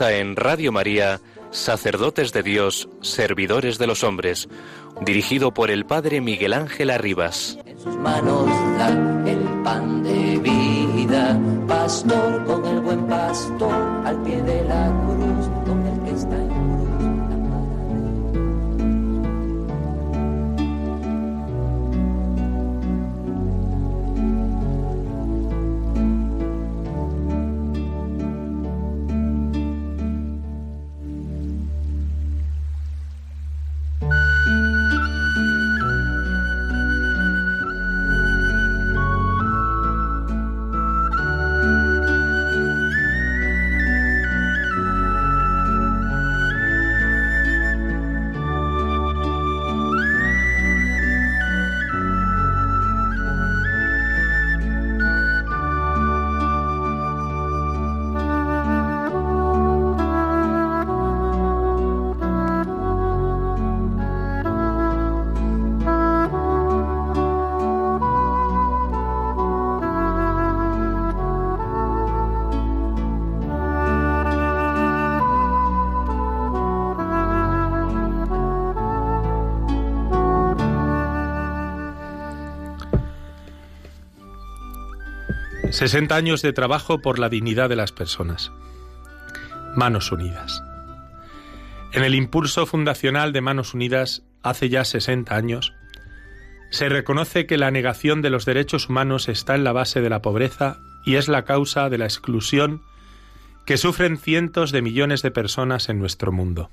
En Radio María, Sacerdotes de Dios, Servidores de los Hombres, dirigido por el Padre Miguel Ángel Arribas. En sus manos da el pan de vida, pastor con el buen pastor, al pie de la 60 años de trabajo por la dignidad de las personas. Manos Unidas. En el impulso fundacional de Manos Unidas, hace ya 60 años, se reconoce que la negación de los derechos humanos está en la base de la pobreza y es la causa de la exclusión que sufren cientos de millones de personas en nuestro mundo.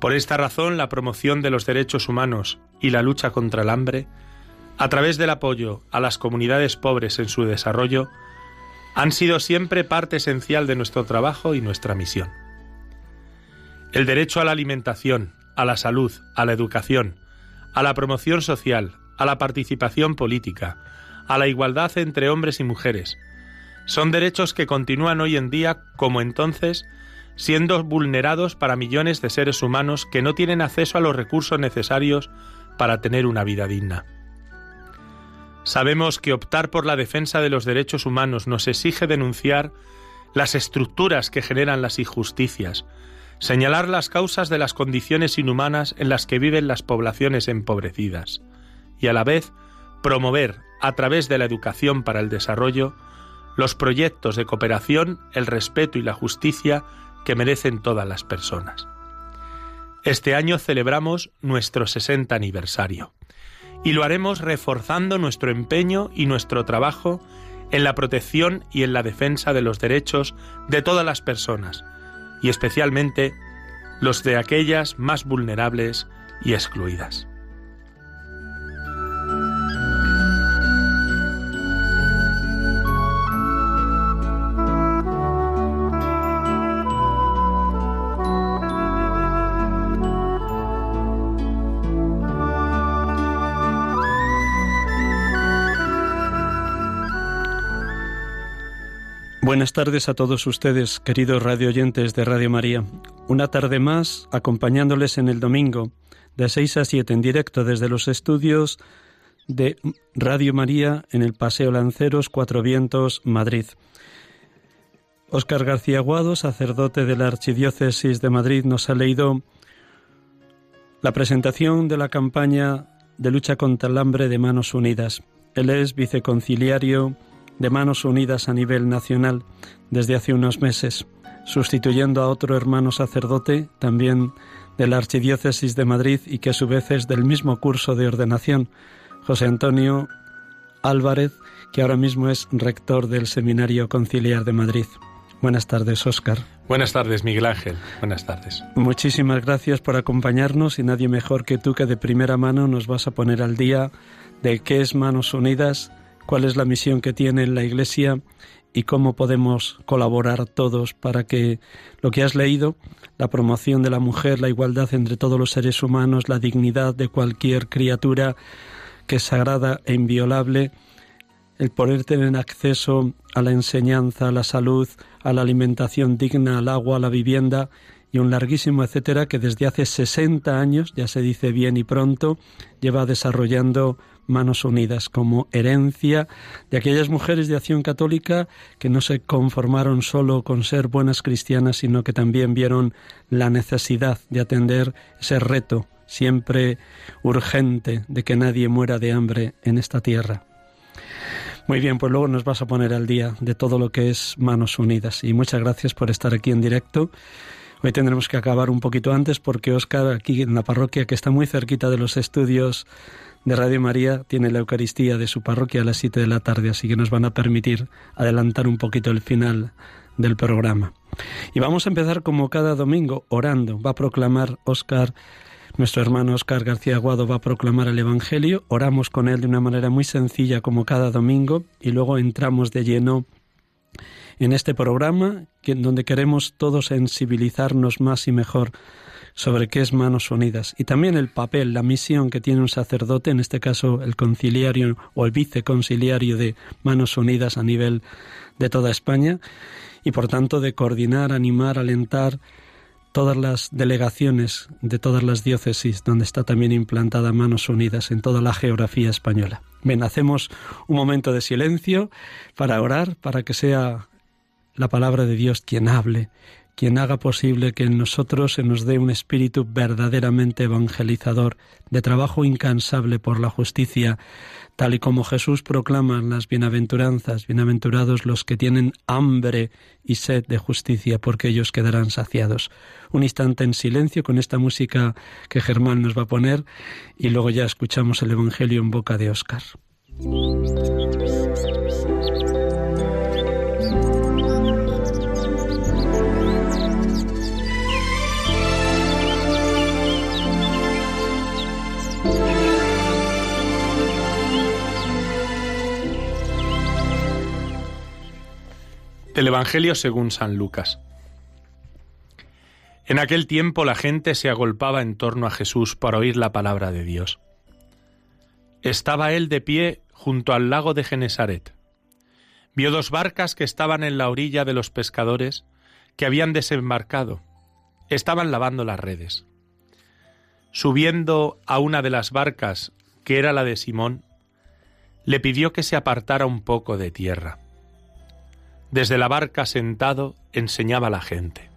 Por esta razón, la promoción de los derechos humanos y la lucha contra el hambre a través del apoyo a las comunidades pobres en su desarrollo, han sido siempre parte esencial de nuestro trabajo y nuestra misión. El derecho a la alimentación, a la salud, a la educación, a la promoción social, a la participación política, a la igualdad entre hombres y mujeres, son derechos que continúan hoy en día, como entonces, siendo vulnerados para millones de seres humanos que no tienen acceso a los recursos necesarios para tener una vida digna. Sabemos que optar por la defensa de los derechos humanos nos exige denunciar las estructuras que generan las injusticias, señalar las causas de las condiciones inhumanas en las que viven las poblaciones empobrecidas y a la vez promover, a través de la educación para el desarrollo, los proyectos de cooperación, el respeto y la justicia que merecen todas las personas. Este año celebramos nuestro 60 aniversario y lo haremos reforzando nuestro empeño y nuestro trabajo en la protección y en la defensa de los derechos de todas las personas, y especialmente los de aquellas más vulnerables y excluidas. Buenas tardes a todos ustedes, queridos radio oyentes de Radio María. Una tarde más, acompañándoles en el domingo, de 6 a 7 en directo desde los estudios de Radio María en el Paseo Lanceros, Cuatro Vientos, Madrid. Óscar García Guado, sacerdote de la Archidiócesis de Madrid, nos ha leído la presentación de la campaña de lucha contra el hambre de Manos Unidas. Él es viceconciliario de Manos Unidas a nivel nacional desde hace unos meses. sustituyendo a otro hermano sacerdote, también de la Archidiócesis de Madrid y que a su vez es del mismo curso de ordenación, José Antonio Álvarez, que ahora mismo es rector del Seminario Conciliar de Madrid. Buenas tardes, Óscar. Buenas tardes, Miguel Ángel. Buenas tardes. Muchísimas gracias por acompañarnos y nadie mejor que tú que de primera mano nos vas a poner al día de qué es Manos Unidas, cuál es la misión que tiene la Iglesia y cómo podemos colaborar todos para que lo que has leído, la promoción de la mujer, la igualdad entre todos los seres humanos, la dignidad de cualquier criatura que es sagrada e inviolable, el poder tener acceso a la enseñanza, a la salud, a la alimentación digna, al agua, a la vivienda y un larguísimo etcétera que desde hace 60 años, ya se dice bien y pronto, lleva desarrollando Manos Unidas como herencia de aquellas mujeres de acción católica que no se conformaron solo con ser buenas cristianas, sino que también vieron la necesidad de atender ese reto siempre urgente de que nadie muera de hambre en esta tierra. Muy bien, pues luego nos vas a poner al día de todo lo que es Manos Unidas y muchas gracias por estar aquí en directo. Hoy tendremos que acabar un poquito antes porque Óscar, aquí en la parroquia que está muy cerquita de los estudios de Radio María, tiene la Eucaristía de su parroquia a las 7 de la tarde, así que nos van a permitir adelantar un poquito el final del programa. Y vamos a empezar como cada domingo, orando. Va a proclamar Óscar nuestro hermano Oscar García Aguado va a proclamar el Evangelio, oramos con él de una manera muy sencilla como cada domingo y luego entramos de lleno en este programa donde queremos todos sensibilizarnos más y mejor sobre qué es Manos Unidas y también el papel, la misión que tiene un sacerdote, en este caso el conciliario o el viceconciliario de Manos Unidas a nivel de toda España y por tanto de coordinar, animar, alentar, todas las delegaciones de todas las diócesis donde está también implantada Manos Unidas en toda la geografía española. Bien, hacemos un momento de silencio para orar, para que sea la palabra de Dios quien hable, quien haga posible que en nosotros se nos dé un espíritu verdaderamente evangelizador, de trabajo incansable por la justicia, tal y como Jesús proclama las bienaventuranzas, bienaventurados los que tienen hambre y sed de justicia, porque ellos quedarán saciados. Un instante en silencio con esta música que Germán nos va a poner y luego ya escuchamos el Evangelio en boca de Óscar. Del Evangelio según San Lucas. En aquel tiempo la gente se agolpaba en torno a Jesús para oír la palabra de Dios. Estaba él de pie junto al lago de Genesaret. Vio dos barcas que estaban en la orilla de los pescadores que habían desembarcado. Estaban lavando las redes. Subiendo a una de las barcas, que era la de Simón, le pidió que se apartara un poco de tierra. Desde la barca sentado enseñaba a la gente.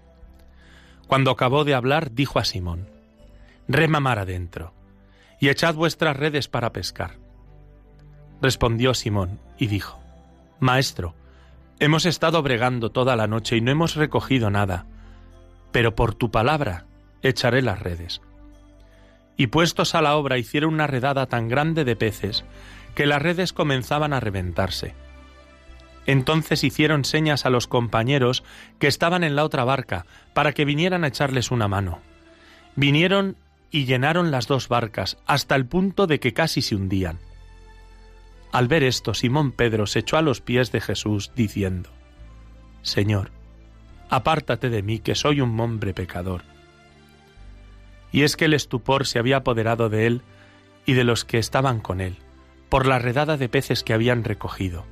Cuando acabó de hablar, dijo a Simón, Rema mar adentro, y echad vuestras redes para pescar. Respondió Simón y dijo, Maestro, hemos estado bregando toda la noche y no hemos recogido nada, pero por tu palabra echaré las redes. Y puestos a la obra hicieron una redada tan grande de peces que las redes comenzaban a reventarse entonces hicieron señas a los compañeros que estaban en la otra barca para que vinieran a echarles una mano. Vinieron y llenaron las dos barcas hasta el punto de que casi se hundían. Al ver esto, Simón Pedro se echó a los pies de Jesús, diciendo, Señor, apártate de mí, que soy un hombre pecador. Y es que el estupor se había apoderado de él y de los que estaban con él, por la redada de peces que habían recogido.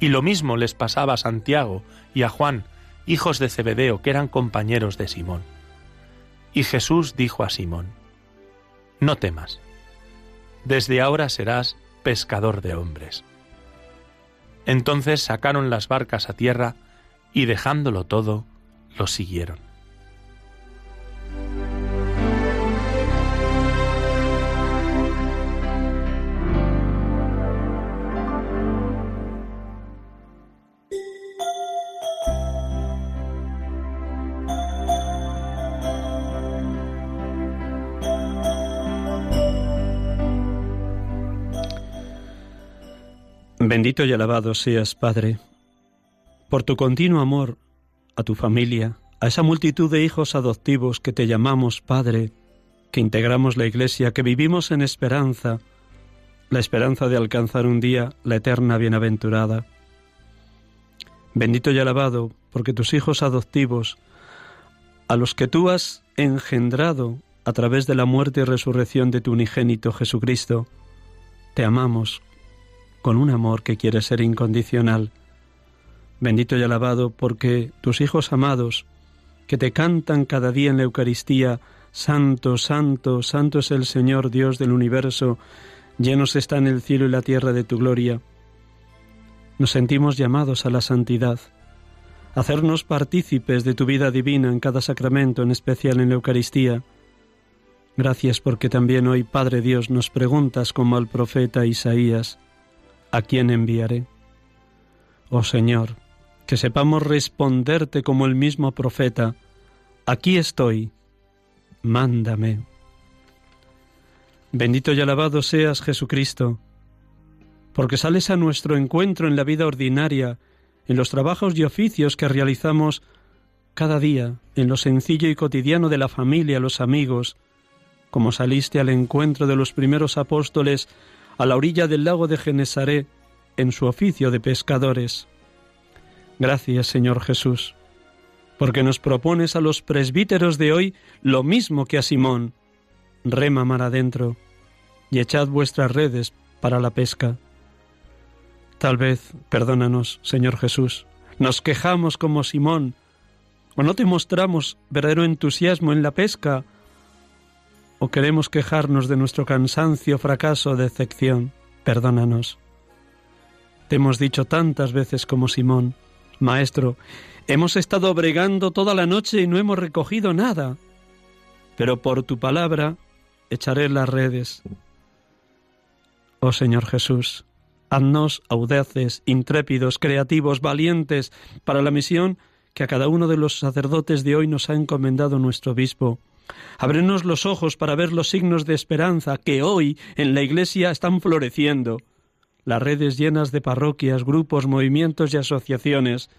Y lo mismo les pasaba a Santiago y a Juan, hijos de Zebedeo, que eran compañeros de Simón. Y Jesús dijo a Simón, No temas, desde ahora serás pescador de hombres. Entonces sacaron las barcas a tierra y dejándolo todo, lo siguieron. Bendito y alabado seas, Padre, por tu continuo amor a tu familia, a esa multitud de hijos adoptivos que te llamamos Padre, que integramos la Iglesia, que vivimos en esperanza, la esperanza de alcanzar un día la eterna bienaventurada. Bendito y alabado, porque tus hijos adoptivos, a los que tú has engendrado a través de la muerte y resurrección de tu unigénito Jesucristo, te amamos con un amor que quiere ser incondicional. Bendito y alabado porque tus hijos amados, que te cantan cada día en la Eucaristía, Santo, Santo, Santo es el Señor Dios del universo, llenos están el cielo y la tierra de tu gloria. Nos sentimos llamados a la santidad, hacernos partícipes de tu vida divina en cada sacramento, en especial en la Eucaristía. Gracias porque también hoy, Padre Dios, nos preguntas como al profeta Isaías, ¿a quién enviaré? Oh Señor, que sepamos responderte como el mismo profeta, aquí estoy, mándame. Bendito y alabado seas Jesucristo, porque sales a nuestro encuentro en la vida ordinaria, en los trabajos y oficios que realizamos cada día, en lo sencillo y cotidiano de la familia, los amigos, como saliste al encuentro de los primeros apóstoles a la orilla del lago de Genesaré en su oficio de pescadores. Gracias, Señor Jesús, porque nos propones a los presbíteros de hoy lo mismo que a Simón. Rema mar adentro y echad vuestras redes para la pesca. Tal vez, perdónanos, Señor Jesús, nos quejamos como Simón, o no te mostramos verdadero entusiasmo en la pesca, o queremos quejarnos de nuestro cansancio, fracaso decepción. Perdónanos. Te hemos dicho tantas veces como Simón, Maestro, hemos estado bregando toda la noche y no hemos recogido nada, pero por tu palabra echaré las redes. Oh Señor Jesús, haznos audaces, intrépidos, creativos, valientes para la misión que a cada uno de los sacerdotes de hoy nos ha encomendado nuestro obispo. Ábrenos los ojos para ver los signos de esperanza que hoy en la Iglesia están floreciendo. Las redes llenas de parroquias, grupos, movimientos y asociaciones,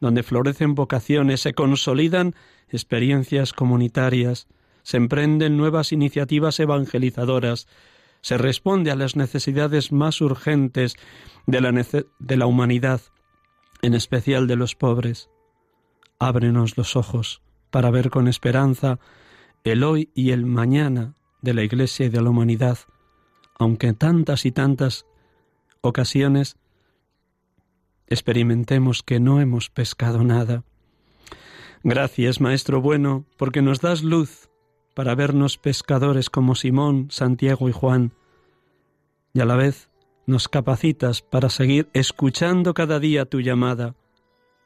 donde florecen vocaciones, se consolidan experiencias comunitarias, se emprenden nuevas iniciativas evangelizadoras, se responde a las necesidades más urgentes de la, de la humanidad, en especial de los pobres. Ábrenos los ojos para ver con esperanza el hoy y el mañana de la Iglesia y de la humanidad, aunque en tantas y tantas ocasiones experimentemos que no hemos pescado nada. Gracias, Maestro bueno, porque nos das luz para vernos pescadores como Simón, Santiago y Juan, y a la vez nos capacitas para seguir escuchando cada día tu llamada.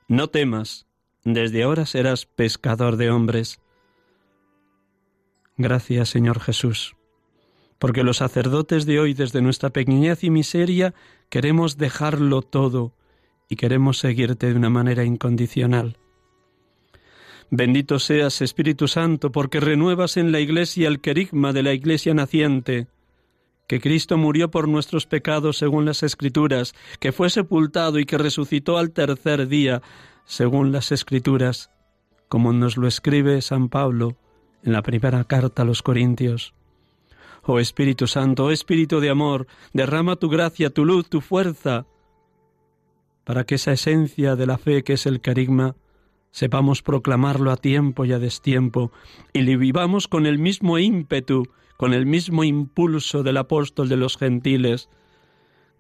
No temas, desde ahora serás pescador de hombres. Gracias, Señor Jesús, porque los sacerdotes de hoy, desde nuestra pequeñez y miseria, queremos dejarlo todo y queremos seguirte de una manera incondicional. Bendito seas, Espíritu Santo, porque renuevas en la Iglesia el querigma de la Iglesia naciente, que Cristo murió por nuestros pecados según las Escrituras, que fue sepultado y que resucitó al tercer día según las Escrituras, como nos lo escribe San Pablo en la primera carta a los Corintios. Oh Espíritu Santo, oh Espíritu de amor, derrama tu gracia, tu luz, tu fuerza, para que esa esencia de la fe que es el carigma sepamos proclamarlo a tiempo y a destiempo, y le vivamos con el mismo ímpetu, con el mismo impulso del apóstol de los gentiles,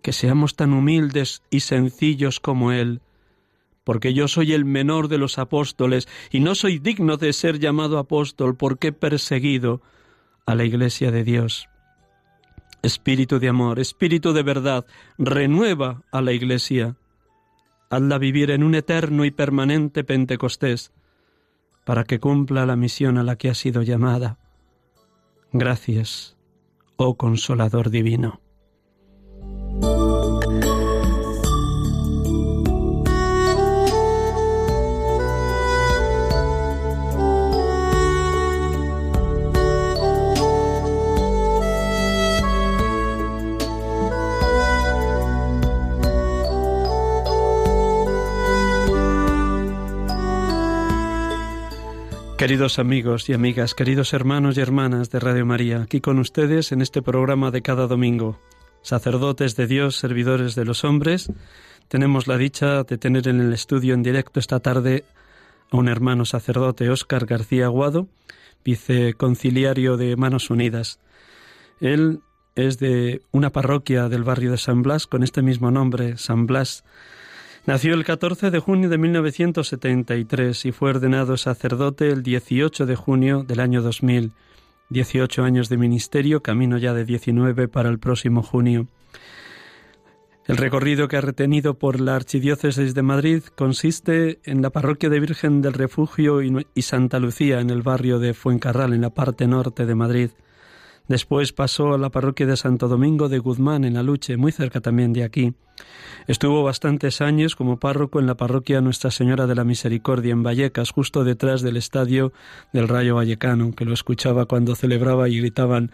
que seamos tan humildes y sencillos como Él, porque yo soy el menor de los apóstoles y no soy digno de ser llamado apóstol porque he perseguido a la Iglesia de Dios. Espíritu de amor, espíritu de verdad, renueva a la Iglesia hazla vivir en un eterno y permanente Pentecostés, para que cumpla la misión a la que ha sido llamada. Gracias, oh Consolador Divino. Queridos amigos y amigas, queridos hermanos y hermanas de Radio María, aquí con ustedes en este programa de cada domingo, sacerdotes de Dios, servidores de los hombres, tenemos la dicha de tener en el estudio en directo esta tarde a un hermano sacerdote, Óscar García Aguado, viceconciliario de Manos Unidas. Él es de una parroquia del barrio de San Blas con este mismo nombre, San Blas, Nació el 14 de junio de 1973 y fue ordenado sacerdote el 18 de junio del año 2000. 18 años de ministerio, camino ya de 19 para el próximo junio. El recorrido que ha retenido por la Archidiócesis de Madrid consiste en la parroquia de Virgen del Refugio y Santa Lucía, en el barrio de Fuencarral, en la parte norte de Madrid. Después pasó a la parroquia de Santo Domingo de Guzmán, en Aluche, muy cerca también de aquí. Estuvo bastantes años como párroco en la parroquia Nuestra Señora de la Misericordia, en Vallecas, justo detrás del estadio del Rayo Vallecano, que lo escuchaba cuando celebraba y gritaban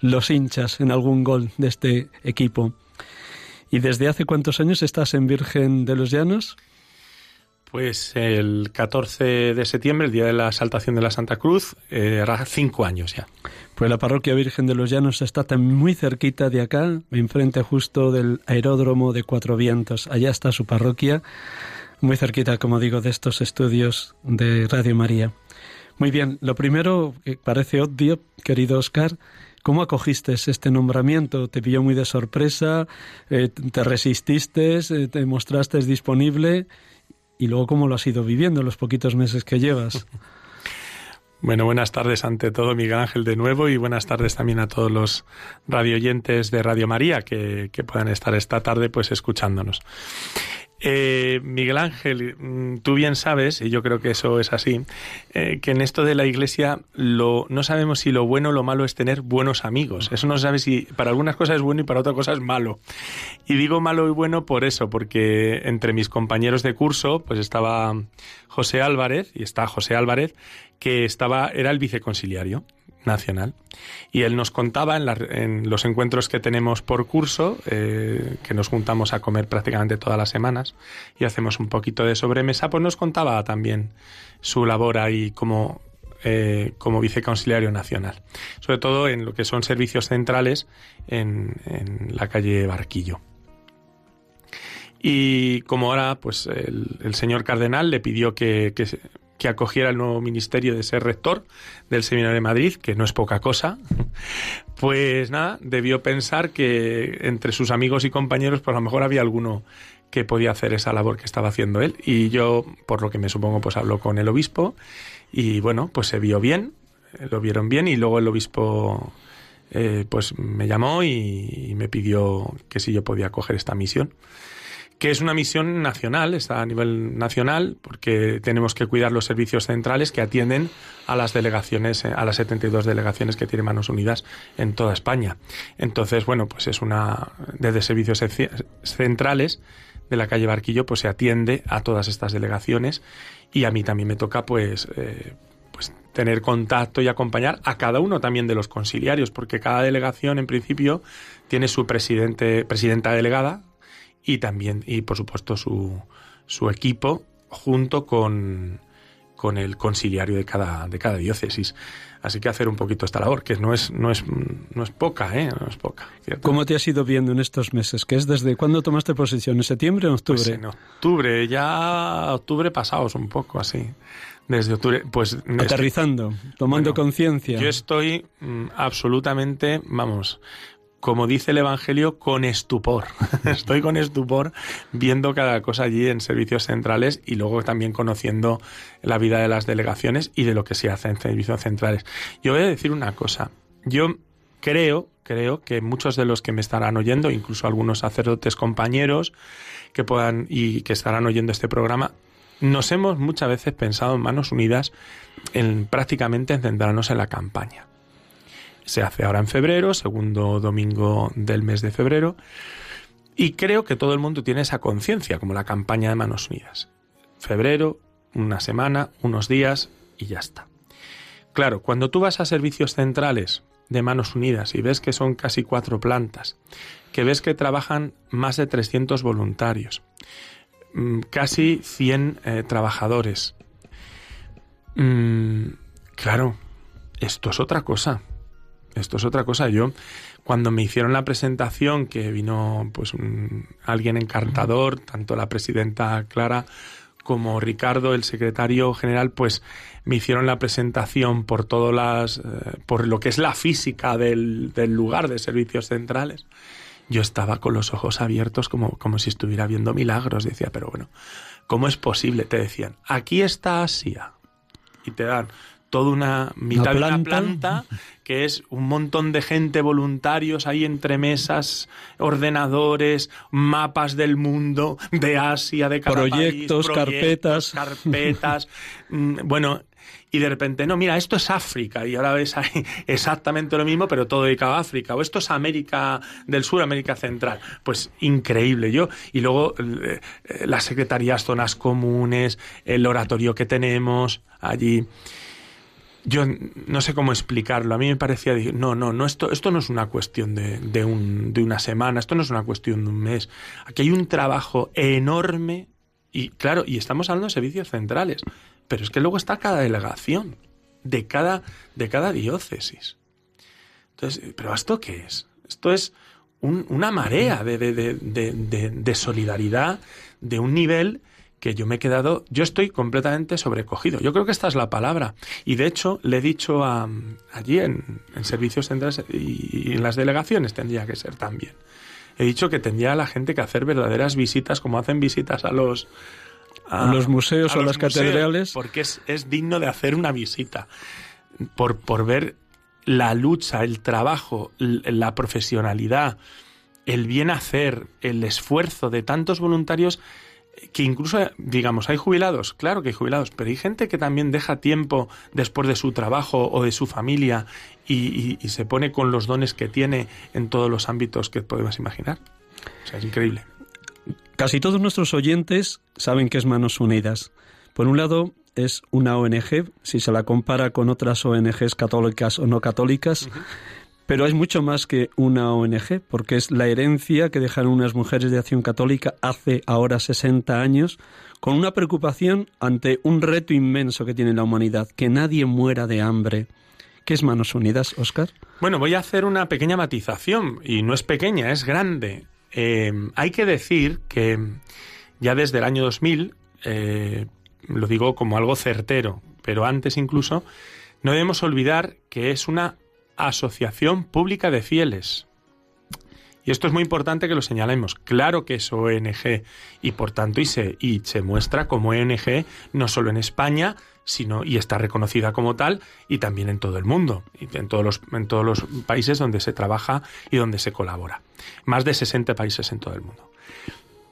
los hinchas en algún gol de este equipo. ¿Y desde hace cuántos años estás en Virgen de los Llanos? Pues el 14 de septiembre, el día de la exaltación de la Santa Cruz, eh, era cinco años ya. Pues la parroquia Virgen de los Llanos está muy cerquita de acá, enfrente justo del aeródromo de Cuatro Vientos. Allá está su parroquia, muy cerquita, como digo, de estos estudios de Radio María. Muy bien, lo primero que parece obvio, querido Oscar, ¿Cómo acogiste este nombramiento? ¿Te pilló muy de sorpresa? Eh, ¿Te resististe? Eh, ¿Te mostraste disponible? Y luego cómo lo has ido viviendo los poquitos meses que llevas. Bueno, buenas tardes ante todo, Miguel Ángel, de nuevo, y buenas tardes también a todos los radioyentes de Radio María que, que puedan estar esta tarde pues escuchándonos. Eh, Miguel Ángel, mm, tú bien sabes, y yo creo que eso es así, eh, que en esto de la iglesia lo, no sabemos si lo bueno o lo malo es tener buenos amigos. Eso no sabe si para algunas cosas es bueno y para otras cosas es malo. Y digo malo y bueno por eso, porque entre mis compañeros de curso, pues estaba José Álvarez, y está José Álvarez, que estaba, era el viceconciliario nacional. Y él nos contaba en, los encuentros que tenemos por curso, eh, que nos juntamos a comer prácticamente todas las semanas y hacemos un poquito de sobremesa, pues nos contaba también su labor ahí como, eh, como viceconciliario nacional. Sobre todo en lo que son servicios centrales en, la calle Barquillo. Y como ahora, pues el, señor cardenal le pidió que que acogiera el nuevo ministerio de ser rector del Seminario de Madrid, que no es poca cosa, pues nada, debió pensar que entre sus amigos y compañeros, pues a lo mejor había alguno que podía hacer esa labor que estaba haciendo él. Y yo, por lo que me supongo, pues habló con el obispo y bueno, pues se vio bien, lo vieron bien y luego el obispo eh, pues me llamó y, y me pidió que si yo podía coger esta misión que es una misión nacional, está a nivel nacional, porque tenemos que cuidar los servicios centrales que atienden a las delegaciones, a las 72 delegaciones que tiene Manos Unidas en toda España. Entonces, bueno, pues es una, desde servicios centrales de la calle Barquillo, pues se atiende a todas estas delegaciones y a mí también me toca, pues, eh, pues tener contacto y acompañar a cada uno también de los conciliarios, porque cada delegación, en principio, tiene su presidente, presidenta delegada, y también, y por supuesto, su, su equipo junto con, con el conciliario de cada, de cada diócesis. Así que hacer un poquito esta labor, que no es, no es, no es poca, ¿eh? No es poca. ¿Cómo te has ido viendo en estos meses? ¿Qué es desde cuándo tomaste posesión? ¿En septiembre o octubre? Pues en octubre, ya octubre pasados un poco así. Desde octubre, pues... Aterrizando, tomando conciencia. Yo estoy mm, absolutamente, vamos, como dice el Evangelio, con estupor. Estoy con estupor viendo cada cosa allí en servicios centrales y luego también conociendo la vida de las delegaciones y de lo que se hace en servicios centrales. Yo voy a decir una cosa. Yo creo, creo que muchos de los que me estarán oyendo, incluso algunos sacerdotes compañeros que puedan y que estarán oyendo este programa, nos hemos muchas veces pensado en manos unidas en prácticamente en centrarnos en la campaña se hace ahora en febrero, segundo domingo del mes de febrero. Y creo que todo el mundo tiene esa conciencia, como la campaña de Manos Unidas. Febrero, una semana, unos días y ya está. Claro, cuando tú vas a servicios centrales de Manos Unidas y ves que son casi cuatro plantas, que ves que trabajan más de 300 voluntarios, mm, casi 100 eh, trabajadores, Mm, claro, esto es otra cosa. Esto es otra cosa. Yo, cuando me hicieron la presentación, que vino pues alguien encantador, tanto la presidenta Clara como Ricardo, el secretario general, pues me hicieron la presentación por todas las, eh, por lo que es la física del, del, lugar de servicios centrales. Yo estaba con los ojos abiertos como, como si estuviera viendo milagros. Decía, pero bueno, ¿cómo es posible? Te decían, aquí está Asia. Y te dan toda una mitad de una planta que es un montón de gente voluntarios ahí entre mesas, ordenadores, mapas del mundo, de Asia, de cada proyectos, país, proyectos, carpetas, carpetas, mm, bueno, y de repente, no, mira, esto es África, y ahora ves ahí exactamente lo mismo, pero todo dedicado a África, o esto es América del Sur, América Central. Pues increíble, yo. Y luego eh, las secretarías, zonas comunes, el oratorio que tenemos allí yo no sé cómo explicarlo. A mí me parecía, no, no, no, esto, esto no es una cuestión de, de, un, de una semana, esto no es una cuestión de un mes. Aquí hay un trabajo enorme y claro, y estamos hablando de servicios centrales, pero es que luego está cada delegación de cada, de cada diócesis. Entonces, ¿pero esto qué es? Esto es un, una marea de, de, de, de solidaridad de un nivel que yo me he quedado, yo estoy completamente sobrecogido. Yo creo que esta es la palabra. Y de hecho le he dicho a, allí en, en servicios centrales y, y, en las delegaciones tendría que ser también. He dicho que tendría la gente que hacer verdaderas visitas como hacen visitas a los... A, los museos a o los las catedrales. Porque es, es digno de hacer una visita. Por, por ver la lucha, el trabajo, la profesionalidad, el bien hacer, el esfuerzo de tantos voluntarios que incluso, digamos, hay jubilados, claro que hay jubilados, pero hay gente que también deja tiempo después de su trabajo o de su familia y, y, y, se pone con los dones que tiene en todos los ámbitos que podemos imaginar. O sea, es increíble. Casi todos nuestros oyentes saben que es Manos Unidas. Por un lado, es una ONG, si se la compara con otras ONGs católicas o no católicas, uh -huh. Pero es mucho más que una ONG, porque es la herencia que dejaron unas mujeres de acción católica hace ahora 60 años, con una preocupación ante un reto inmenso que tiene la humanidad, que nadie muera de hambre. ¿Qué es Manos Unidas, Oscar? Bueno, voy a hacer una pequeña matización, y no es pequeña, es grande. Eh, hay que decir que ya desde el año 2000, eh, lo digo como algo certero, pero antes incluso, no debemos olvidar que es una asociación pública de fieles. Y esto es muy importante que lo señalemos. Claro que es ONG y por tanto y se, y se muestra como ONG no solo en España, sino y está reconocida como tal y también en todo el mundo, y en todos los, en todos los países donde se trabaja y donde se colabora. Más de 60 países en todo el mundo.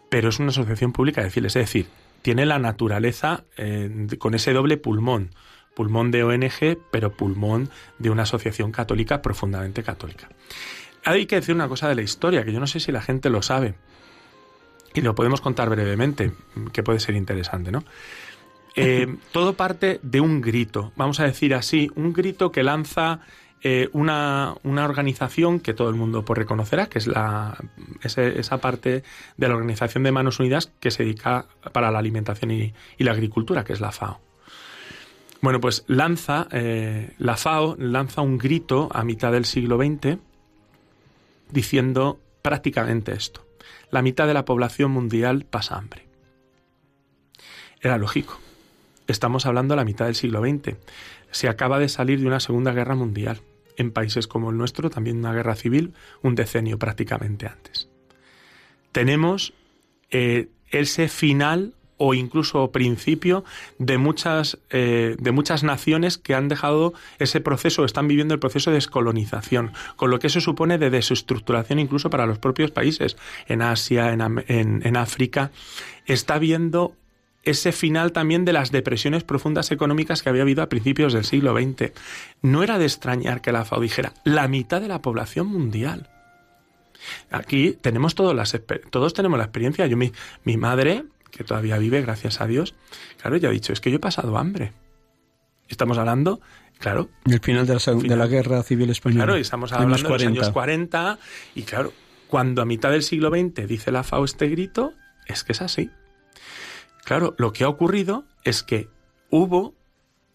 Pero es una asociación pública de fieles, es decir, tiene la naturaleza eh, con ese doble pulmón pulmón de ONG, pero pulmón de una asociación católica profundamente católica. Hay que decir una cosa de la historia, que yo no sé si la gente lo sabe, y lo podemos contar brevemente, que puede ser interesante, ¿no? Eh, todo parte de un grito, vamos a decir así, un grito que lanza eh, una, una, organización que todo el mundo pues, reconocerá, que es la, ese, esa parte de la Organización de Manos Unidas que se dedica para la alimentación y, y la agricultura, que es la FAO. Bueno, pues lanza, eh, la FAO lanza un grito a mitad del siglo XX diciendo prácticamente esto. La mitad de la población mundial pasa hambre. Era lógico. Estamos hablando de la mitad del siglo XX. Se acaba de salir de una Segunda Guerra Mundial. En países como el nuestro, también una guerra civil, un decenio prácticamente antes. Tenemos eh, ese final o incluso principio de muchas, eh, de muchas naciones que han dejado ese proceso, están viviendo el proceso de descolonización, con lo que eso supone de desestructuración incluso para los propios países. En Asia, en, en, en África, está viendo ese final también de las depresiones profundas económicas que había habido a principios del siglo XX. No era de extrañar que la FAO dijera la mitad de la población mundial. Aquí tenemos todos, las, todos tenemos la experiencia. Yo, mi, mi madre, que todavía vive, gracias a Dios, claro, ya ha dicho, es que yo he pasado hambre. Estamos hablando, claro. El final de la, final, de la Guerra Civil Española. Claro, y estamos hablando de los años 40, y claro, cuando a mitad del siglo XX dice la FAO este grito, es que es así. Claro, lo que ha ocurrido es que hubo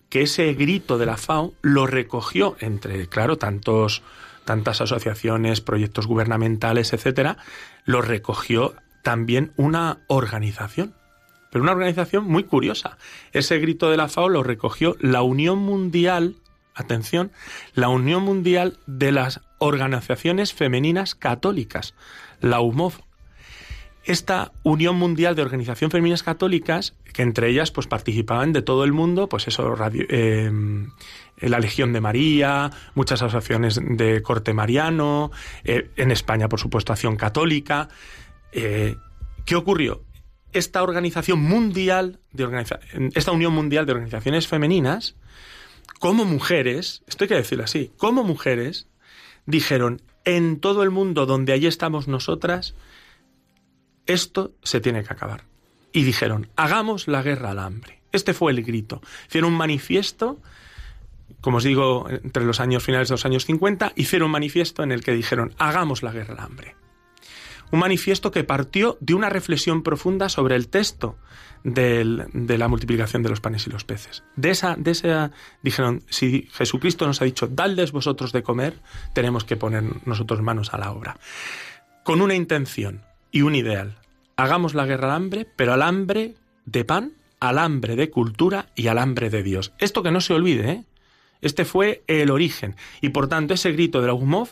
que ese grito de la FAO lo recogió entre, claro, tantos, tantas asociaciones, proyectos gubernamentales, etcétera, lo recogió también una organización. Pero una organización muy curiosa. Ese grito de la FAO lo recogió la Unión Mundial, atención, la Unión Mundial de las Organizaciones Femeninas Católicas, la UMOF, esta Unión Mundial de Organizaciones Femeninas Católicas, que entre ellas pues participaban de todo el mundo, pues eso, radio, eh, la Legión de María, muchas asociaciones de corte mariano, eh, en España, por supuesto, Acción Católica. Eh, ¿Qué ocurrió? Esta organización mundial de esta Unión Mundial de Organizaciones Femeninas, como mujeres, esto hay que decirlo así, como mujeres, dijeron en todo el mundo donde allí estamos nosotras, esto se tiene que acabar. Y dijeron, hagamos la guerra al hambre. Este fue el grito. Hicieron un manifiesto, como os digo, entre los años finales de los años 50, hicieron un manifiesto en el que dijeron, hagamos la guerra al hambre. Un manifiesto que partió de una reflexión profunda sobre el texto de la multiplicación de los panes y los peces. De esa, de esa, dijeron, si Jesucristo nos ha dicho, dadles vosotros de comer, tenemos que poner nosotros manos a la obra. Con una intención y un ideal, hagamos la guerra al hambre, pero al hambre de pan, al hambre de cultura y al hambre de Dios. Esto que no se olvide, ¿eh? Este fue el origen. Y por tanto, ese grito de la UMOV,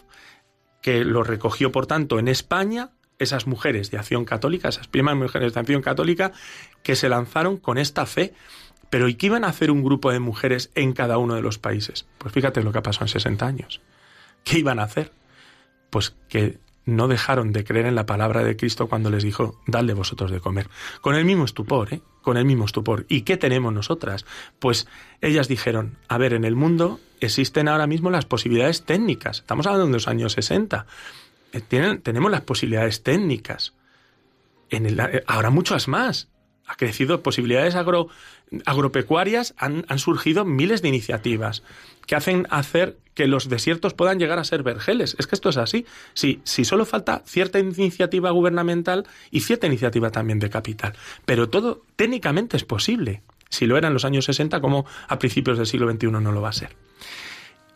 que lo recogió, por tanto, en España, esas mujeres de acción católica, esas primeras mujeres de acción católica, que se lanzaron con esta fe. Pero ¿y qué iban a hacer un grupo de mujeres en cada uno de los países? Pues fíjate lo que ha pasado en 60 años. ¿Qué iban a hacer? Pues que no dejaron de creer en la palabra de Cristo cuando les dijo, dadle vosotros de comer. Con el mismo estupor, ¿eh? Con el mismo estupor. ¿Y qué tenemos nosotras? Pues ellas dijeron, a ver, en el mundo existen ahora mismo las posibilidades técnicas. Estamos hablando de los años 60. Eh, tienen, tenemos las posibilidades técnicas. En el, eh, ahora muchas más. Ha crecido posibilidades agro, agropecuarias, han, han surgido miles de iniciativas que hacen hacer que los desiertos puedan llegar a ser vergeles. Es que esto es así. Si, si solo falta cierta iniciativa gubernamental y cierta iniciativa también de capital. Pero todo técnicamente es posible. Si lo era en los años 60, como a principios del siglo XXI no lo va a ser.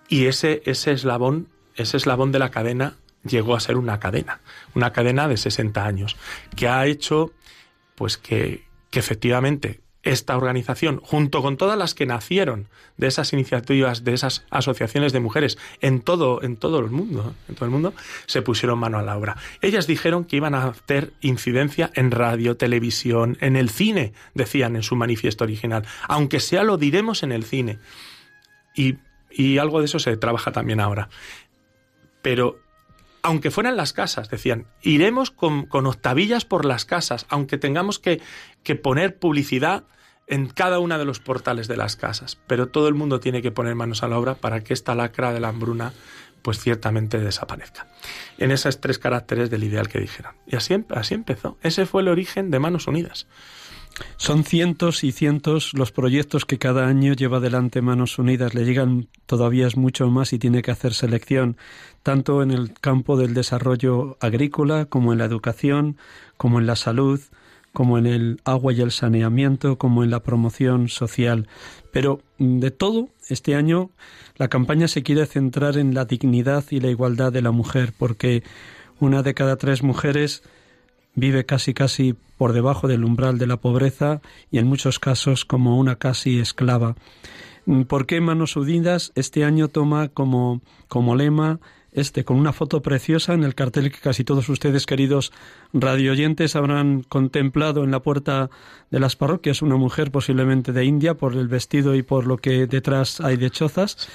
Y ese, ese eslabón, ese eslabón de la cadena llegó a ser una cadena, una cadena de 60 años, que ha hecho pues que, que efectivamente esta organización, junto con todas las que nacieron de esas iniciativas, de esas asociaciones de mujeres en todo, en todo el mundo, en todo el mundo, se pusieron mano a la obra. Ellas dijeron que iban a hacer incidencia en radio, televisión, en el cine, decían en su manifiesto original. Aunque sea lo diremos en el cine. Y, y algo de eso se trabaja también ahora. Pero aunque fueran las casas, decían, iremos con, octavillas por las casas, aunque tengamos que, que, poner publicidad en cada una de los portales de las casas. Pero todo el mundo tiene que poner manos a la obra para que esta lacra de la hambruna pues ciertamente desaparezca. En esos tres caracteres del ideal que dijeron. Y así, así empezó. Ese fue el origen de Manos Unidas. Son cientos y cientos los proyectos que cada año lleva adelante Manos Unidas. Le llegan todavía es mucho más y tiene que hacer selección, tanto en el campo del desarrollo agrícola, como en la educación, como en la salud, como en el agua y el saneamiento, como en la promoción social. Pero mm, de todo, este año la campaña se quiere centrar en la dignidad y la igualdad de la mujer, porque una de cada tres mujeres vive casi casi por debajo del umbral de la pobreza y en muchos casos como una casi esclava. Mm, ¿Por qué Manos Unidas este año toma como, como lema este con una foto preciosa en el cartel que casi todos ustedes, queridos radioyentes, habrán contemplado en la puerta de las parroquias, una mujer posiblemente de India por el vestido y por lo que detrás hay de chozas.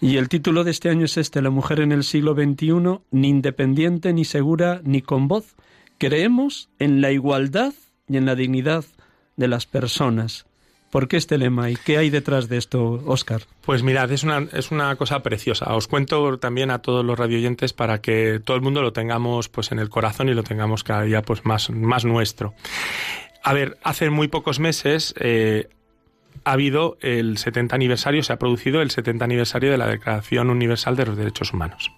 Y el título de este año es este, La mujer en el siglo XXI, ni independiente, ni segura, ni con voz. Creemos en la igualdad y en la dignidad de las personas. ¿Por qué este lema y qué hay detrás de esto, Óscar? Pues mirad, es una, es una cosa preciosa. Os cuento también a todos los radioyentes para que todo el mundo lo tengamos pues en el corazón y lo tengamos cada día pues más, más nuestro. A ver, hace muy pocos meses eh, ha habido el 70 aniversario, se ha producido el 70 aniversario de la Declaración Universal de los Derechos Humanos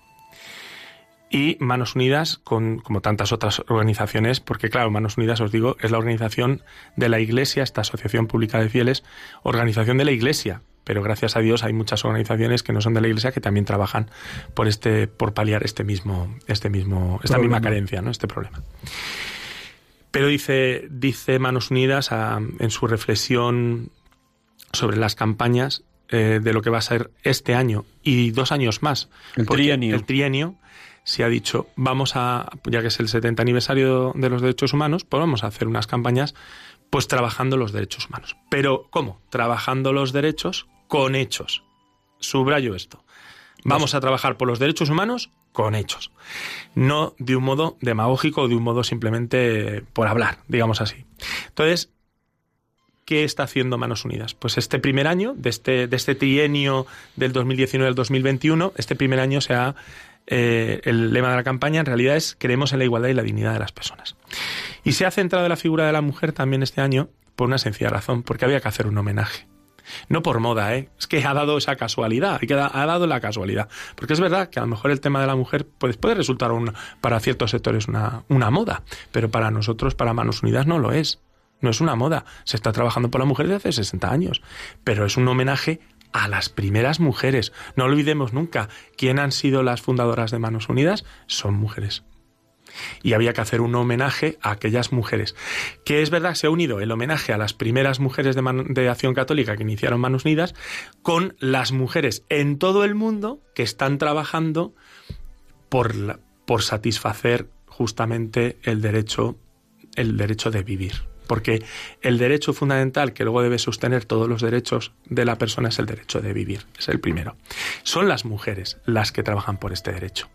y Manos Unidas, con, como tantas otras organizaciones, porque claro, Manos Unidas, os digo, es la organización de la Iglesia, esta Asociación Pública de Fieles, organización de la Iglesia. pero gracias a Dios hay muchas organizaciones que no son de la Iglesia que también trabajan por este, por paliar este mismo, este mismo, esta misma carencia, ¿no? Este problema. Pero dice, dice Manos Unidas en su reflexión sobre las campañas eh, de lo que va a ser este año y dos años más. El trienio. El trienio se ha dicho, vamos a, ya que es el 70 aniversario de los derechos humanos, pues vamos a hacer unas campañas pues trabajando los derechos humanos. Pero ¿cómo? Trabajando los derechos con hechos. Subrayo esto. Vamos a trabajar por los derechos humanos con hechos. No de un modo demagógico o de un modo simplemente por hablar, digamos así. Entonces, ¿qué está haciendo Manos Unidas? Pues este primer año, de este, de este trienio del 2019 al 2021, este primer año se ha eh, el lema de la campaña en realidad es creemos en la igualdad y la dignidad de las personas. Y se ha centrado en la figura de la mujer también este año por una sencilla razón, porque había que hacer un homenaje. No por moda, ¿eh? es que ha dado esa casualidad, ha dado la casualidad. Porque es verdad que a lo mejor el tema de la mujer puede, puede resultar para ciertos sectores una, una moda, pero para nosotros, para Manos Unidas, no lo es. No es una moda. Se está trabajando por la mujer desde hace 60 años. Pero es un homenaje a las primeras mujeres. No olvidemos nunca quién han sido las fundadoras de Manos Unidas. Son mujeres. Y había que hacer un homenaje a aquellas mujeres. Que es verdad, se ha unido el homenaje a las primeras mujeres de, Acción Católica que iniciaron Manos Unidas con las mujeres en todo el mundo que están trabajando por, por satisfacer justamente el derecho, el derecho de vivir porque el derecho fundamental que luego debe sostener todos los derechos de la persona es el derecho de vivir, es el primero. Son las mujeres las que trabajan por este derecho.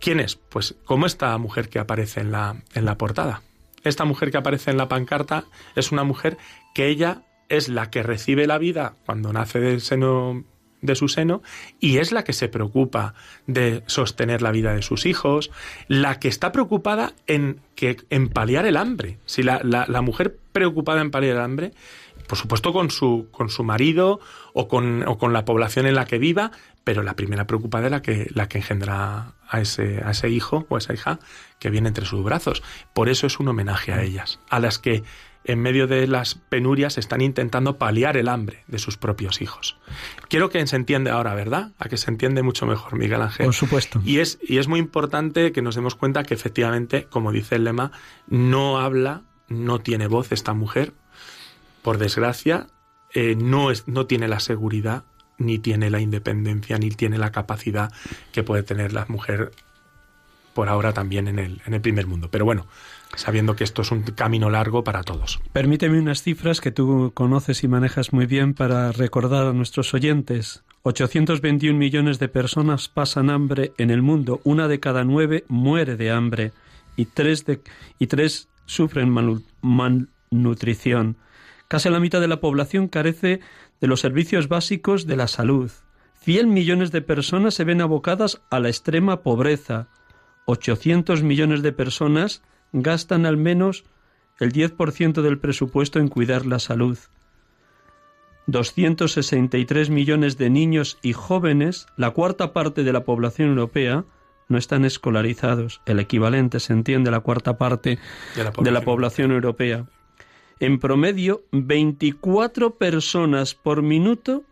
¿Quién es? Pues como esta mujer que aparece en la, en la portada. Esta mujer que aparece en la pancarta es una mujer que ella es la que recibe la vida cuando nace del seno de su seno y es la que se preocupa de sostener la vida de sus hijos, la que está preocupada en, que, en paliar el hambre. Si la, la, mujer preocupada en paliar el hambre, por supuesto con su, con su marido o con, o con la población en la que viva, pero la primera preocupada es la que, la que engendra a ese, a ese hijo o a esa hija que viene entre sus brazos. Por eso es un homenaje a ellas, a las que en medio de las penurias están intentando paliar el hambre de sus propios hijos. Quiero que se entiende ahora, ¿verdad? A que se entiende mucho mejor, Miguel Ángel. Por supuesto. Y es, y es muy importante que nos demos cuenta que efectivamente, como dice el lema, no habla, no tiene voz esta mujer. Por desgracia, eh, no, es, no tiene la seguridad, ni tiene la independencia, ni tiene la capacidad que puede tener la mujer por ahora también en el, en el primer mundo. Pero bueno, sabiendo que esto es un camino largo para todos. Permíteme unas cifras que tú conoces y manejas muy bien para recordar a nuestros oyentes. 821 millones de personas pasan hambre en el mundo, una de cada nueve muere de hambre y tres, y tres sufren malnutrición. Casi la mitad de la población carece de los servicios básicos de la salud. 100 millones de personas se ven abocadas a la extrema pobreza. 800 millones de personas gastan al menos el 10% del presupuesto en cuidar la salud. 263 millones de niños y jóvenes, la cuarta parte de la población europea, no están escolarizados. El equivalente, se entiende, la cuarta parte de la población, europea. En promedio, 24 personas por minuto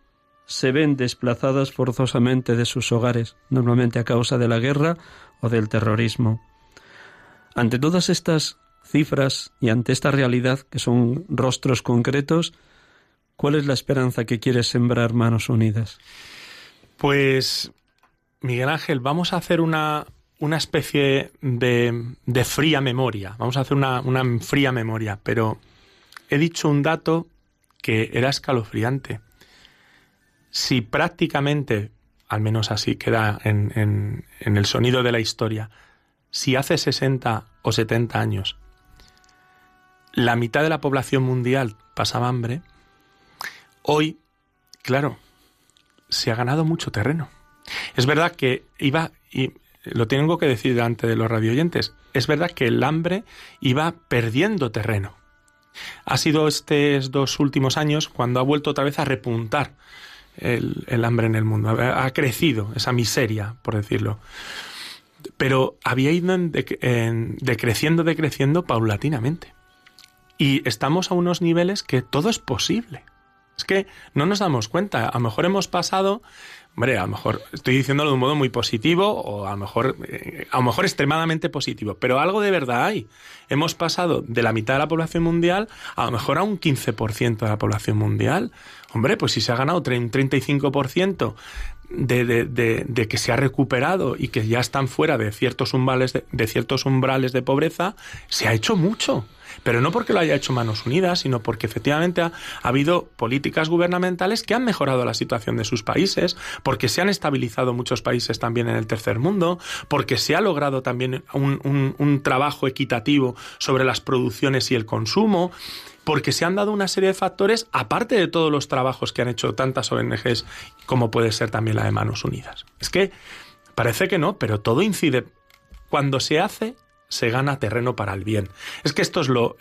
se ven desplazadas forzosamente de sus hogares, normalmente a causa de la guerra o del terrorismo. Ante todas estas cifras y ante esta realidad, que son rostros concretos, ¿cuál es la esperanza que quiere sembrar Manos Unidas? Pues, Miguel Ángel, vamos a hacer una, una especie de, de, fría memoria. Vamos a hacer una, una fría memoria, pero he dicho un dato que era escalofriante. Si prácticamente, al menos así queda en, en, en el sonido de la historia, si hace 60 o 70 años la mitad de la población mundial pasaba hambre, hoy, claro, se ha ganado mucho terreno. Es verdad que iba, y lo tengo que decir delante de los radioyentes, es verdad que el hambre iba perdiendo terreno. Ha sido estos dos últimos años cuando ha vuelto otra vez a repuntar el, el hambre en el mundo. Ha crecido esa miseria, por decirlo pero había ido decreciendo, decreciendo paulatinamente. Y estamos a unos niveles que todo es posible. Es que no nos damos cuenta. A lo mejor hemos pasado Hombre, a lo mejor estoy diciéndolo de un modo muy positivo o a lo mejor eh, a lo mejor extremadamente positivo, pero algo de verdad hay. Hemos pasado de la mitad de la población mundial a lo mejor a un 15% de la población mundial. Hombre, pues si se ha ganado un 35% de, de, de, que se ha recuperado y que ya están fuera de ciertos umbrales de ciertos umbrales de pobreza, se ha hecho mucho. Pero no porque lo haya hecho Manos Unidas, sino porque efectivamente ha, habido políticas gubernamentales que han mejorado la situación de sus países, porque se han estabilizado muchos países también en el tercer mundo, porque se ha logrado también un, un trabajo equitativo sobre las producciones y el consumo porque se han dado una serie de factores, aparte de todos los trabajos que han hecho tantas ONGs como puede ser también la de Manos Unidas. Es que parece que no, pero todo incide. Cuando se hace, se gana terreno para el bien. Es que esto es lo.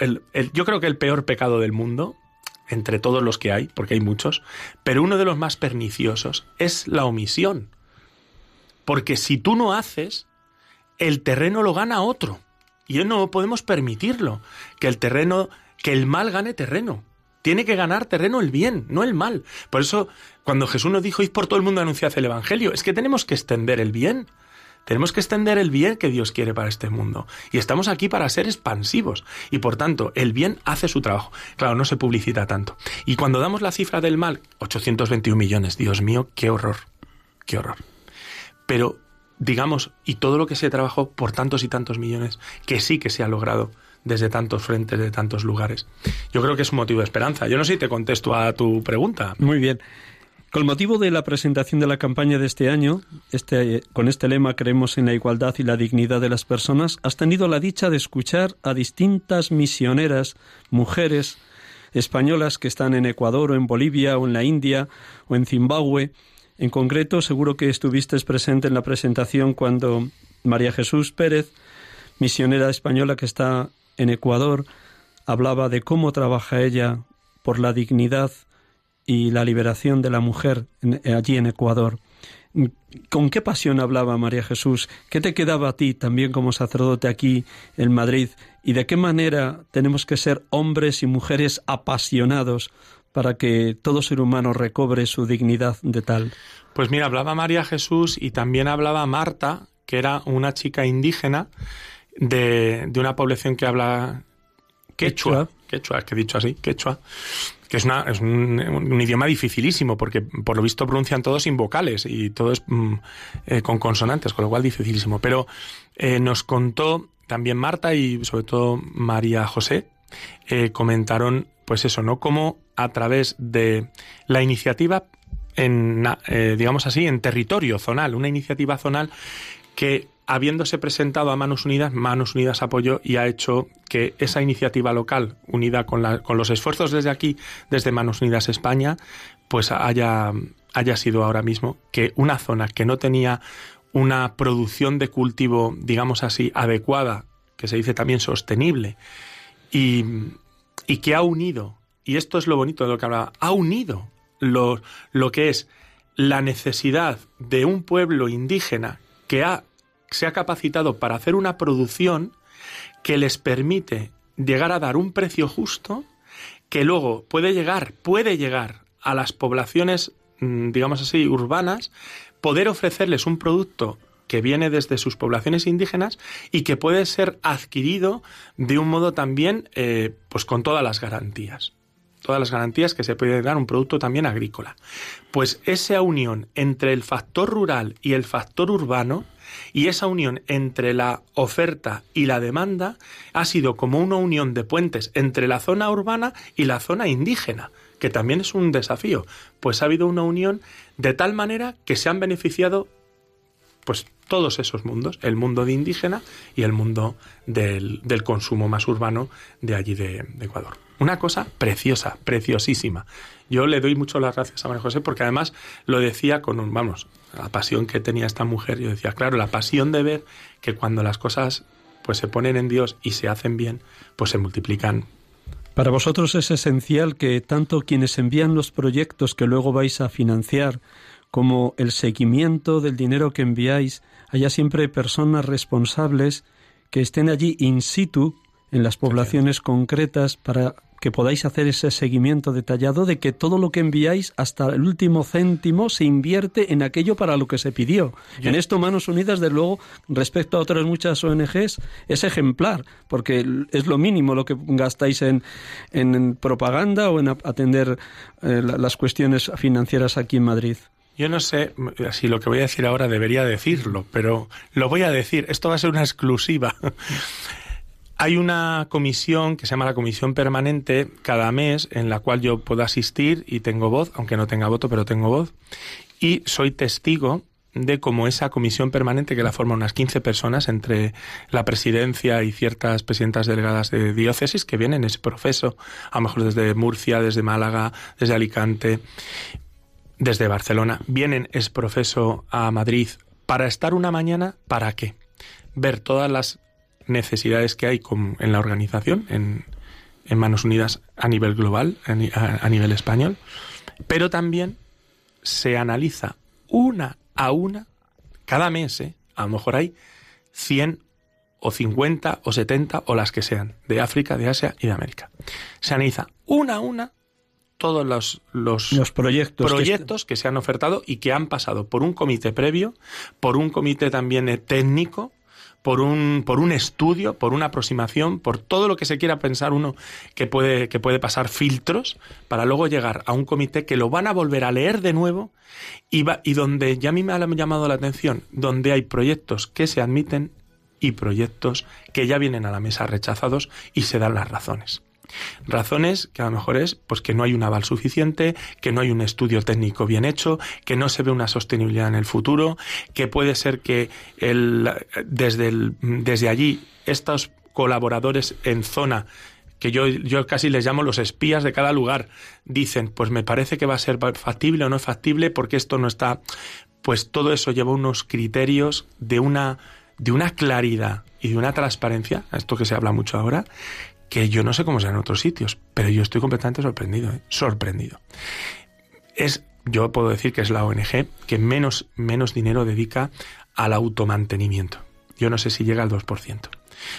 Yo creo que el peor pecado del mundo, entre todos los que hay, porque hay muchos, pero uno de los más perniciosos es la omisión. Porque si tú no haces, el terreno lo gana otro. Y no podemos permitirlo, que el terreno, que el mal gane terreno. Tiene que ganar terreno el bien, no el mal. Por eso, cuando Jesús nos dijo, id por todo el mundo a anunciar el Evangelio, es que tenemos que extender el bien. Tenemos que extender el bien que Dios quiere para este mundo. Y estamos aquí para ser expansivos. Y por tanto, el bien hace su trabajo. Claro, no se publicita tanto. Y cuando damos la cifra del mal, 821 millones, Dios mío, qué horror. Qué horror. Pero, digamos, y todo lo que se trabajó por tantos y tantos millones, que sí que se ha logrado desde tantos frentes, de tantos lugares. Yo creo que es un motivo de esperanza. Yo no sé si te contesto a tu pregunta. Muy bien. Con motivo de la presentación de la campaña de este año, este, con este lema Creemos en la igualdad y la dignidad de las personas, has tenido la dicha de escuchar a distintas misioneras, mujeres españolas que están en Ecuador o en Bolivia o en la India o en Zimbabue. En concreto, seguro que estuviste presente en la presentación cuando María Jesús Pérez, misionera española que está en Ecuador, hablaba de cómo trabaja ella por la dignidad y la liberación de la mujer eh, allí en Ecuador. ¿Con qué pasión hablaba María Jesús? ¿Qué te quedaba a ti también como sacerdote aquí en Madrid? ¿Y de qué manera tenemos que ser hombres y mujeres apasionados para que todo ser humano recobre su dignidad de tal? Pues mira, hablaba María Jesús y también hablaba Marta, que era una chica indígena de, de una población que habla quechua, quechua, que he dicho así, quechua, que es, una, es un, idioma dificilísimo, porque por lo visto pronuncian todos sin vocales y todo es mm, eh, con consonantes, con lo cual dificilísimo. Pero eh, nos contó también Marta y sobre todo María José, eh, comentaron, pues eso, ¿no? Cómo a través de la iniciativa en, digamos así, en territorio zonal, una iniciativa zonal que habiéndose presentado a Manos Unidas, Manos Unidas apoyó y ha hecho que esa iniciativa local, unida con, los esfuerzos desde aquí, desde Manos Unidas España, pues haya, haya sido ahora mismo que una zona que no tenía una producción de cultivo, digamos así, adecuada, que se dice también sostenible, y, y que ha unido, y esto es lo bonito de lo que hablaba, ha unido lo, lo que es la necesidad de un pueblo indígena que ha se ha capacitado para hacer una producción que les permite llegar a dar un precio justo que luego puede llegar, puede llegar a las poblaciones, mm, digamos así, urbanas, poder ofrecerles un producto que viene desde sus poblaciones indígenas y que puede ser adquirido de un modo también, eh, pues con todas las garantías. Todas las garantías que se puede dar un producto también agrícola. Pues esa unión entre el factor rural y el factor urbano y esa unión entre la oferta y la demanda ha sido como una unión de puentes entre la zona urbana y la zona indígena, que también es un desafío. Pues ha habido una unión de tal manera que se han beneficiado pues todos esos mundos, el mundo de indígena y el mundo del, consumo más urbano de allí de, de Ecuador. Una cosa preciosa, preciosísima. Yo le doy mucho las gracias a María José porque además lo decía con un, vamos, la pasión que tenía esta mujer, yo decía, claro, la pasión de ver que cuando las cosas pues se ponen en Dios y se hacen bien, pues se multiplican. Para vosotros es esencial que tanto quienes envían los proyectos que luego vais a financiar, como el seguimiento del dinero que enviáis, haya siempre personas responsables que estén allí in situ en las poblaciones concretas para que podáis hacer ese seguimiento detallado de que todo lo que enviáis hasta el último céntimo se invierte en aquello para lo que se pidió. En esto Manos Unidas, de luego, respecto a otras muchas ONGs, es ejemplar, porque es lo mínimo lo que gastáis en, en propaganda o en atender eh, las cuestiones financieras aquí en Madrid. Yo no sé si lo que voy a decir ahora debería decirlo, pero lo voy a decir. Esto va a ser una exclusiva. Hay una comisión que se llama la Comisión Permanente cada mes en la cual yo puedo asistir y tengo voz, aunque no tenga voto, pero tengo voz. Y soy testigo de cómo esa comisión permanente, que la forman unas 15 personas entre la presidencia y ciertas presidentas delegadas de diócesis que vienen ese profeso, a lo mejor desde Murcia, desde Málaga, desde Alicante, desde Barcelona, vienen es profeso a Madrid para estar una mañana, ¿para qué? Ver todas las necesidades que hay en la organización, en, Manos Unidas a nivel global, a, nivel español, pero también se analiza una a una, cada mes, ¿eh? a lo mejor hay 100 o 50 o 70 o las que sean, de África, de Asia y de América. Se analiza una a una todos los, los, proyectos, proyectos que, se han ofertado y que han pasado por un comité previo, por un comité también eh, técnico, por un, por un estudio, por una aproximación, por todo lo que se quiera pensar uno que puede, que puede pasar filtros, para luego llegar a un comité que lo van a volver a leer de nuevo y, va, y donde ya a mí me ha llamado la atención, donde hay proyectos que se admiten y proyectos que ya vienen a la mesa rechazados y se dan las razones. Razones que a lo mejor es pues que no hay un aval suficiente, que no hay un estudio técnico bien hecho, que no se ve una sostenibilidad en el futuro, que puede ser que el, desde, el, desde allí estos colaboradores en zona que yo, yo casi les llamo los espías de cada lugar, dicen, pues me parece que va a ser factible o no es factible porque esto no está, pues todo eso lleva unos criterios de una, de una claridad y de una transparencia, esto que se habla mucho ahora, que yo no sé cómo será en otros sitios, pero yo estoy completamente sorprendido, ¿eh? sorprendido. Es, yo puedo decir que es la ONG que menos, menos dinero dedica al automantenimiento. Yo no sé si llega al 2%.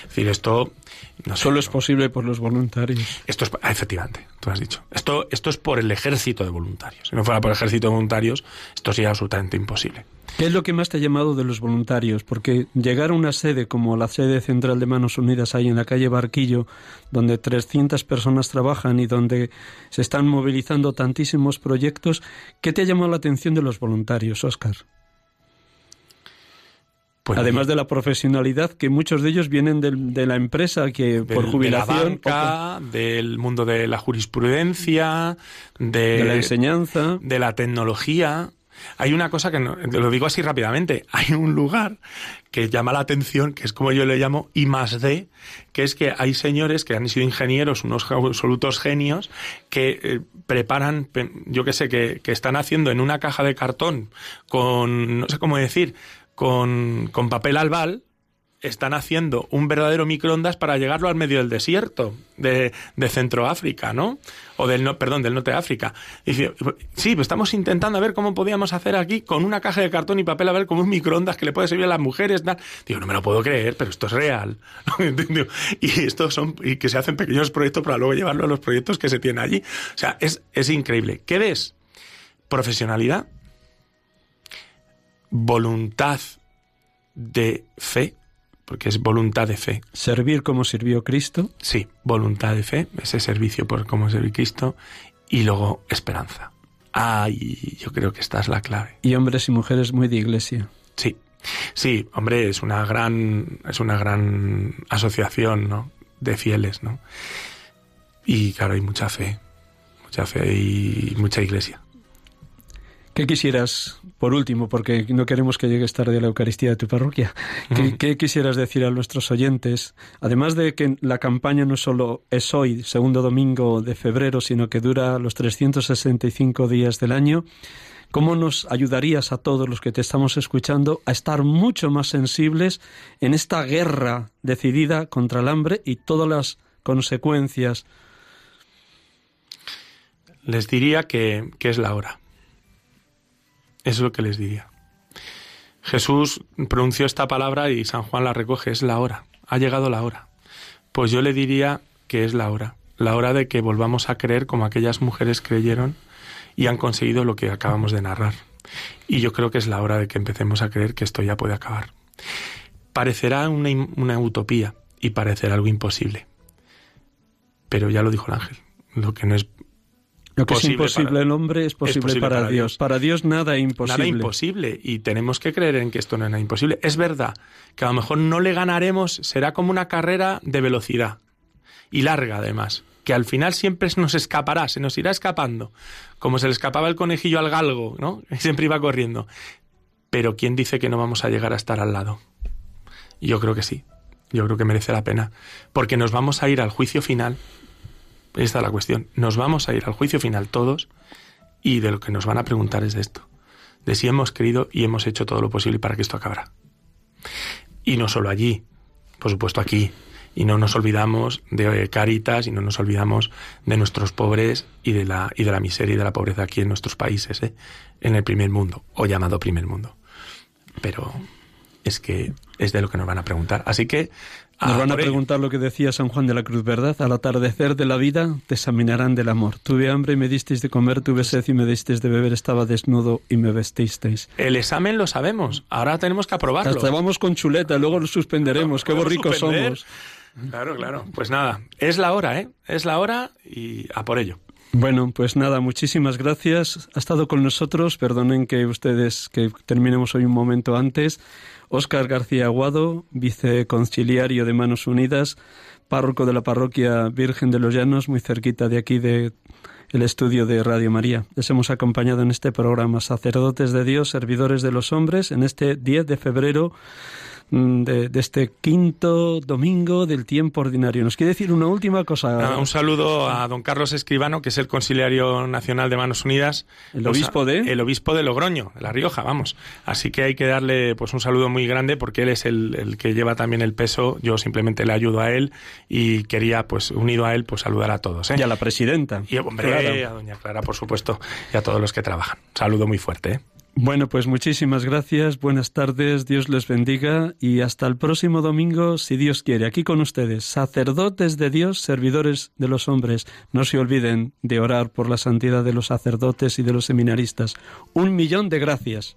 Es decir, esto... No Solo es posible por los voluntarios. Esto es, ah, efectivamente, tú has dicho. Esto, esto es por el ejército de voluntarios. Si no fuera por el ejército de voluntarios, esto sería absolutamente imposible. ¿Qué es lo que más te ha llamado de los voluntarios? Porque llegar a una sede como la sede central de Manos Unidas ahí en la calle Barquillo, donde 300 personas trabajan y donde se están movilizando tantísimos proyectos, ¿qué te ha llamado la atención de los voluntarios, Óscar? Pues Además de la profesionalidad, que muchos de ellos vienen de, la empresa que por jubilación. De la del mundo de la jurisprudencia, de la enseñanza, de la tecnología. Hay una cosa que lo digo así rápidamente. Hay un lugar que llama la atención, que es como yo le llamo I más D, que es que hay señores que han sido ingenieros, unos absolutos genios, que eh, preparan, yo qué sé, que, que están haciendo en una caja de cartón con, no sé cómo decir, con, con papel albal, están haciendo un verdadero microondas para llegarlo al medio del desierto de, de Centroáfrica, ¿no? O del, no, perdón, del norte de África. Dice, sí, pues estamos intentando a ver cómo podíamos hacer aquí con una caja de cartón y papel a ver como un microondas que le puede servir a las mujeres. Digo, no me lo puedo creer, pero esto es real. y estos son, y que se hacen pequeños proyectos para luego llevarlo a los proyectos que se tienen allí. O sea, es, es increíble. ¿Qué ves? Profesionalidad, voluntad de fe porque es voluntad de fe. Servir como sirvió Cristo. Sí, voluntad de fe, ese servicio por como sirvió Cristo, y luego esperanza. Ay, yo creo que esta es la clave. Y hombres y mujeres muy de iglesia. Sí, sí, hombre, es una gran, es una gran asociación, ¿no? De fieles, ¿no? Y claro, hay mucha fe, mucha fe y mucha iglesia. ¿Qué quisieras, por último, porque no queremos que llegues tarde a la Eucaristía de tu parroquia, ¿qué, quisieras decir a nuestros oyentes? Además de que la campaña no solo es hoy, segundo domingo de febrero, sino que dura los 365 días del año, ¿cómo nos ayudarías a todos los que te estamos escuchando a estar mucho más sensibles en esta guerra decidida contra el hambre y todas las consecuencias? Les diría que, que es la hora eso es lo que les diría. Jesús pronunció esta palabra y San Juan la recoge, es la hora, ha llegado la hora. Pues yo le diría que es la hora. la hora de que volvamos a creer como aquellas mujeres creyeron y han conseguido lo que acabamos de narrar. Y yo creo que es la hora de que empecemos a creer que esto ya puede acabar. Parecerá una, una utopía y parecerá algo imposible. Pero ya lo dijo el ángel, lo que no es lo que es imposible para, el hombre es posible, para, para Dios. Para Dios nada es imposible. Nada imposible. Y tenemos que creer en que esto no es nada imposible. Es verdad que a lo mejor no le ganaremos, será como una carrera de velocidad. Y larga además. Que al final siempre nos escapará, se nos irá escapando. Como se le escapaba el conejillo al galgo, ¿no? Siempre iba corriendo. Pero ¿quién dice que no vamos a llegar a estar al lado? Yo creo que sí. Yo creo que merece la pena. Porque nos vamos a ir al juicio final esta es la cuestión. Nos vamos a ir al juicio final todos y de lo que nos van a preguntar es de esto. De si hemos querido y hemos hecho todo lo posible para que esto acabara. Y no solo allí, por supuesto aquí. Y no nos olvidamos de Caritas y no nos olvidamos de nuestros pobres y de la, y de la miseria y de la pobreza aquí en nuestros países, ¿eh? en el primer mundo, o llamado primer mundo. Pero es que es de lo que nos van a preguntar. Así que nos van a preguntar lo que decía San Juan de la Cruz, ¿verdad? Al atardecer de la vida te examinarán del amor. Tuve hambre y me disteis de comer, tuve sed y me disteis de beber, estaba desnudo y me vestisteis. El examen lo sabemos, ahora tenemos que aprobarlo. Hasta vamos con chuleta, luego lo suspenderemos, qué borricos somos. Claro, claro. Pues nada, es la hora, ¿eh? Es la hora y a por ello. Bueno, pues nada, muchísimas gracias. Ha estado con nosotros. Perdonen que ustedes que terminemos hoy un momento antes. Óscar García Aguado, viceconciliario de Manos Unidas, párroco de la parroquia Virgen de los Llanos, muy cerquita de aquí de el estudio de Radio María. Les hemos acompañado en este programa Sacerdotes de Dios, Servidores de los Hombres, en este 10 de febrero Mm, de, este quinto domingo del tiempo ordinario. ¿Nos quiere decir una última cosa? Ah, un saludo a don Carlos Escribano, que es el conciliario nacional de Manos Unidas. El obispo de... El obispo de Logroño, de La Rioja, vamos. Así que hay que darle pues un saludo muy grande porque él es el, que lleva también el peso. Yo simplemente le ayudo a él y quería, pues unido a él, pues saludar a todos. ¿eh? Y a la presidenta. Y, hombre, a doña Clara, por supuesto, y a todos los que trabajan. Saludo muy fuerte. ¿eh? Bueno, pues muchísimas gracias, buenas tardes, Dios les bendiga y hasta el próximo domingo, si Dios quiere, aquí con ustedes, sacerdotes de Dios, servidores de los hombres. No se olviden de orar por la santidad de los sacerdotes y de los seminaristas. Un millón de gracias.